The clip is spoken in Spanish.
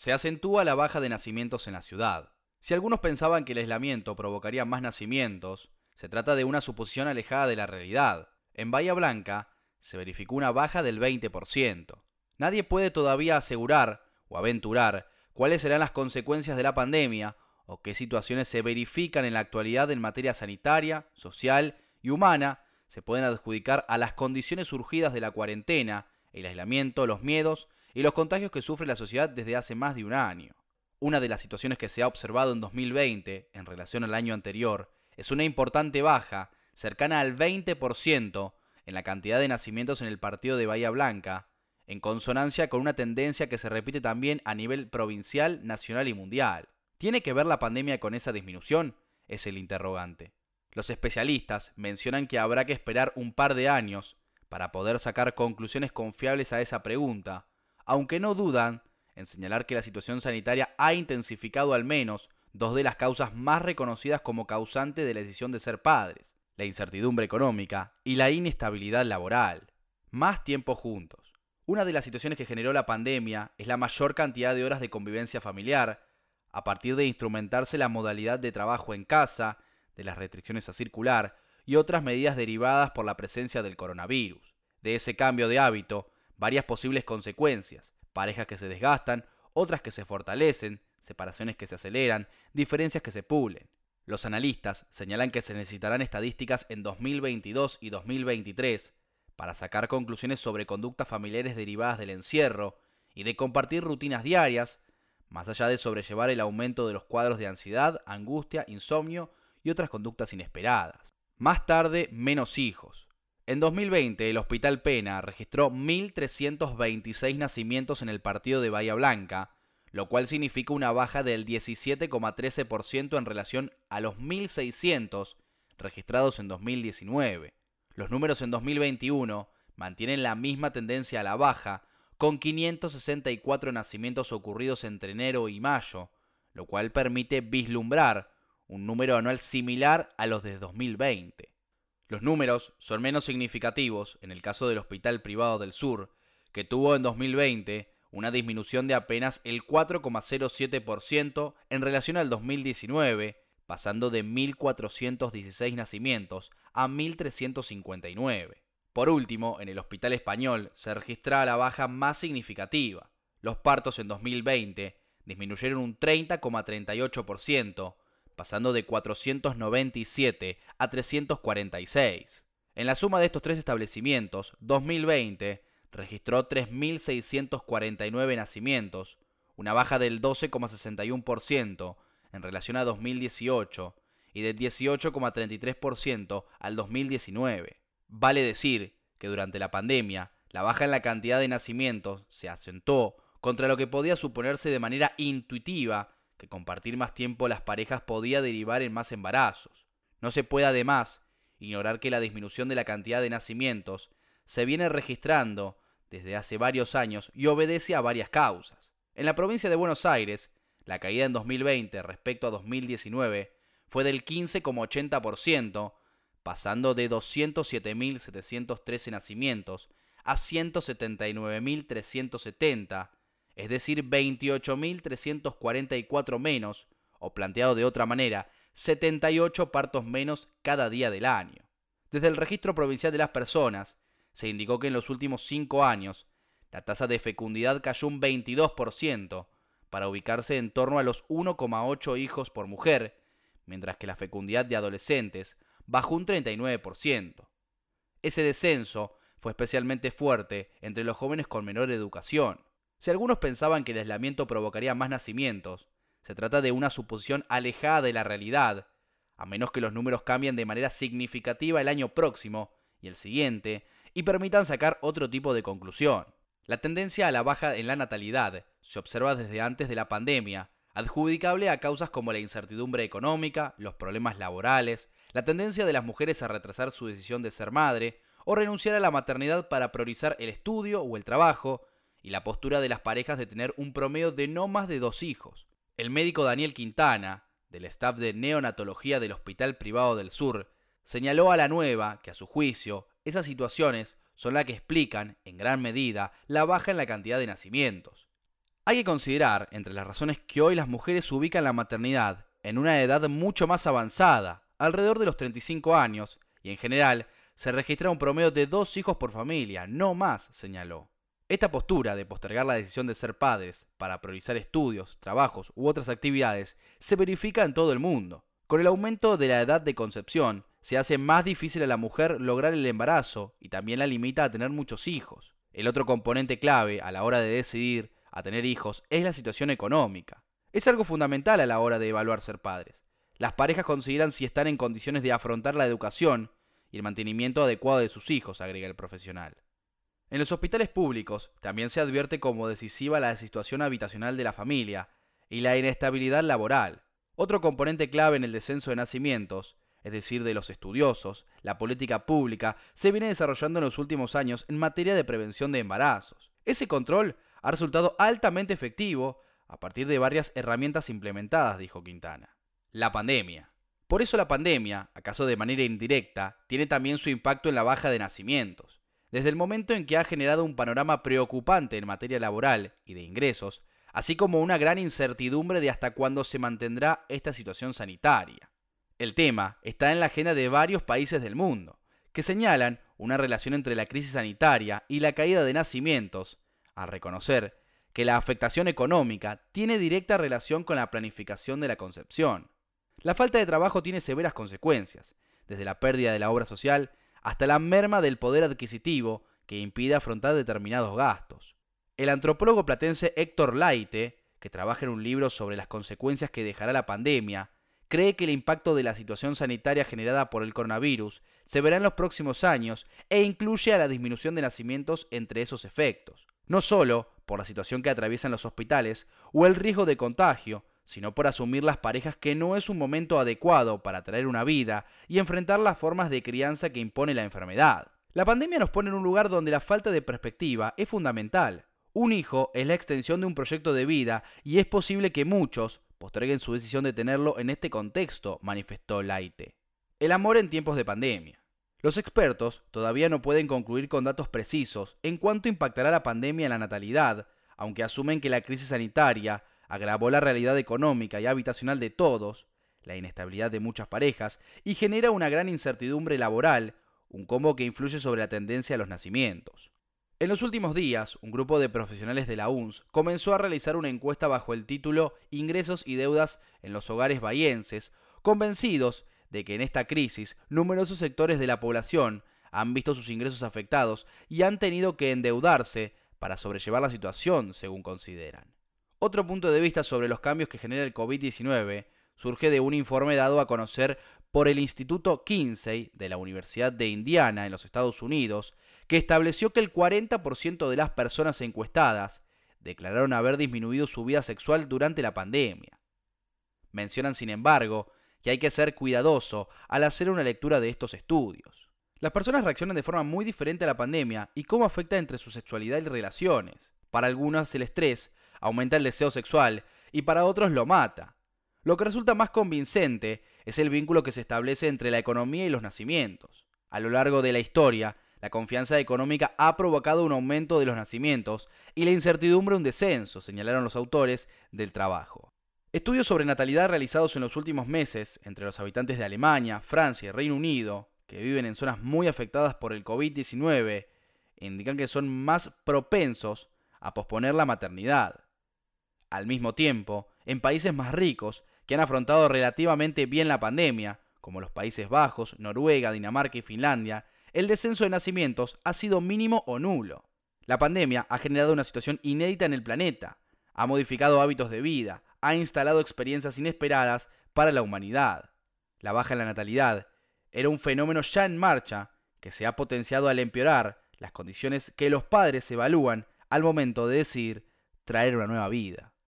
Se acentúa la baja de nacimientos en la ciudad. Si algunos pensaban que el aislamiento provocaría más nacimientos, se trata de una suposición alejada de la realidad. En Bahía Blanca se verificó una baja del 20%. Nadie puede todavía asegurar o aventurar cuáles serán las consecuencias de la pandemia o qué situaciones se verifican en la actualidad en materia sanitaria, social y humana se pueden adjudicar a las condiciones surgidas de la cuarentena, el aislamiento, los miedos y los contagios que sufre la sociedad desde hace más de un año. Una de las situaciones que se ha observado en 2020 en relación al año anterior es una importante baja, cercana al 20%, en la cantidad de nacimientos en el partido de Bahía Blanca, en consonancia con una tendencia que se repite también a nivel provincial, nacional y mundial. ¿Tiene que ver la pandemia con esa disminución? Es el interrogante. Los especialistas mencionan que habrá que esperar un par de años para poder sacar conclusiones confiables a esa pregunta, aunque no dudan en señalar que la situación sanitaria ha intensificado al menos dos de las causas más reconocidas como causante de la decisión de ser padres, la incertidumbre económica y la inestabilidad laboral. Más tiempo juntos. Una de las situaciones que generó la pandemia es la mayor cantidad de horas de convivencia familiar, a partir de instrumentarse la modalidad de trabajo en casa, de las restricciones a circular y otras medidas derivadas por la presencia del coronavirus. De ese cambio de hábito, varias posibles consecuencias, parejas que se desgastan, otras que se fortalecen, separaciones que se aceleran, diferencias que se pulen. Los analistas señalan que se necesitarán estadísticas en 2022 y 2023 para sacar conclusiones sobre conductas familiares derivadas del encierro y de compartir rutinas diarias, más allá de sobrellevar el aumento de los cuadros de ansiedad, angustia, insomnio y otras conductas inesperadas. Más tarde, menos hijos. En 2020, el Hospital Pena registró 1.326 nacimientos en el partido de Bahía Blanca, lo cual significa una baja del 17,13% en relación a los 1.600 registrados en 2019. Los números en 2021 mantienen la misma tendencia a la baja, con 564 nacimientos ocurridos entre enero y mayo, lo cual permite vislumbrar un número anual similar a los de 2020. Los números son menos significativos en el caso del Hospital Privado del Sur, que tuvo en 2020 una disminución de apenas el 4,07% en relación al 2019, pasando de 1.416 nacimientos a 1.359. Por último, en el Hospital Español se registra la baja más significativa. Los partos en 2020 disminuyeron un 30,38%, pasando de 497 a 346. En la suma de estos tres establecimientos, 2020 registró 3.649 nacimientos, una baja del 12,61% en relación a 2018 y del 18,33% al 2019. Vale decir que durante la pandemia, la baja en la cantidad de nacimientos se acentuó contra lo que podía suponerse de manera intuitiva que compartir más tiempo las parejas podía derivar en más embarazos. No se puede además ignorar que la disminución de la cantidad de nacimientos se viene registrando desde hace varios años y obedece a varias causas. En la provincia de Buenos Aires, la caída en 2020 respecto a 2019 fue del 15,80%, pasando de 207.713 nacimientos a 179.370, es decir, 28.344 menos, o planteado de otra manera, 78 partos menos cada día del año. Desde el Registro Provincial de las Personas, se indicó que en los últimos cinco años la tasa de fecundidad cayó un 22%, para ubicarse en torno a los 1,8 hijos por mujer, mientras que la fecundidad de adolescentes bajó un 39%. Ese descenso fue especialmente fuerte entre los jóvenes con menor educación. Si algunos pensaban que el aislamiento provocaría más nacimientos, se trata de una suposición alejada de la realidad, a menos que los números cambien de manera significativa el año próximo y el siguiente, y permitan sacar otro tipo de conclusión. La tendencia a la baja en la natalidad se observa desde antes de la pandemia, adjudicable a causas como la incertidumbre económica, los problemas laborales, la tendencia de las mujeres a retrasar su decisión de ser madre, o renunciar a la maternidad para priorizar el estudio o el trabajo, y la postura de las parejas de tener un promedio de no más de dos hijos. El médico Daniel Quintana, del staff de neonatología del Hospital Privado del Sur, señaló a la nueva que a su juicio esas situaciones son las que explican, en gran medida, la baja en la cantidad de nacimientos. Hay que considerar entre las razones que hoy las mujeres ubican la maternidad en una edad mucho más avanzada, alrededor de los 35 años, y en general se registra un promedio de dos hijos por familia, no más, señaló. Esta postura de postergar la decisión de ser padres para priorizar estudios, trabajos u otras actividades se verifica en todo el mundo. Con el aumento de la edad de concepción, se hace más difícil a la mujer lograr el embarazo y también la limita a tener muchos hijos. El otro componente clave a la hora de decidir a tener hijos es la situación económica. Es algo fundamental a la hora de evaluar ser padres. Las parejas consideran si están en condiciones de afrontar la educación y el mantenimiento adecuado de sus hijos, agrega el profesional. En los hospitales públicos también se advierte como decisiva la situación habitacional de la familia y la inestabilidad laboral. Otro componente clave en el descenso de nacimientos, es decir, de los estudiosos, la política pública, se viene desarrollando en los últimos años en materia de prevención de embarazos. Ese control ha resultado altamente efectivo a partir de varias herramientas implementadas, dijo Quintana. La pandemia. Por eso la pandemia, acaso de manera indirecta, tiene también su impacto en la baja de nacimientos. Desde el momento en que ha generado un panorama preocupante en materia laboral y de ingresos, así como una gran incertidumbre de hasta cuándo se mantendrá esta situación sanitaria. El tema está en la agenda de varios países del mundo, que señalan una relación entre la crisis sanitaria y la caída de nacimientos, a reconocer que la afectación económica tiene directa relación con la planificación de la concepción. La falta de trabajo tiene severas consecuencias, desde la pérdida de la obra social hasta la merma del poder adquisitivo que impide afrontar determinados gastos. El antropólogo platense Héctor Laite, que trabaja en un libro sobre las consecuencias que dejará la pandemia, cree que el impacto de la situación sanitaria generada por el coronavirus se verá en los próximos años e incluye a la disminución de nacimientos entre esos efectos no solo por la situación que atraviesan los hospitales o el riesgo de contagio, sino por asumir las parejas que no es un momento adecuado para traer una vida y enfrentar las formas de crianza que impone la enfermedad. La pandemia nos pone en un lugar donde la falta de perspectiva es fundamental. Un hijo es la extensión de un proyecto de vida y es posible que muchos postreguen su decisión de tenerlo en este contexto, manifestó Laite. El amor en tiempos de pandemia. Los expertos todavía no pueden concluir con datos precisos en cuánto impactará la pandemia en la natalidad, aunque asumen que la crisis sanitaria agravó la realidad económica y habitacional de todos, la inestabilidad de muchas parejas y genera una gran incertidumbre laboral, un combo que influye sobre la tendencia a los nacimientos. En los últimos días, un grupo de profesionales de la UNS comenzó a realizar una encuesta bajo el título Ingresos y deudas en los hogares bahienses, convencidos de que en esta crisis numerosos sectores de la población han visto sus ingresos afectados y han tenido que endeudarse para sobrellevar la situación, según consideran. Otro punto de vista sobre los cambios que genera el COVID-19 surge de un informe dado a conocer por el Instituto Kinsey de la Universidad de Indiana en los Estados Unidos, que estableció que el 40% de las personas encuestadas declararon haber disminuido su vida sexual durante la pandemia. Mencionan, sin embargo, que hay que ser cuidadoso al hacer una lectura de estos estudios. Las personas reaccionan de forma muy diferente a la pandemia y cómo afecta entre su sexualidad y relaciones. Para algunas el estrés aumenta el deseo sexual y para otros lo mata. Lo que resulta más convincente es el vínculo que se establece entre la economía y los nacimientos. A lo largo de la historia, la confianza económica ha provocado un aumento de los nacimientos y la incertidumbre un descenso, señalaron los autores del trabajo. Estudios sobre natalidad realizados en los últimos meses entre los habitantes de Alemania, Francia y Reino Unido, que viven en zonas muy afectadas por el COVID-19, indican que son más propensos a posponer la maternidad. Al mismo tiempo, en países más ricos, que han afrontado relativamente bien la pandemia, como los Países Bajos, Noruega, Dinamarca y Finlandia, el descenso de nacimientos ha sido mínimo o nulo. La pandemia ha generado una situación inédita en el planeta, ha modificado hábitos de vida, ha instalado experiencias inesperadas para la humanidad. La baja en la natalidad era un fenómeno ya en marcha que se ha potenciado al empeorar las condiciones que los padres evalúan al momento de decidir traer una nueva vida.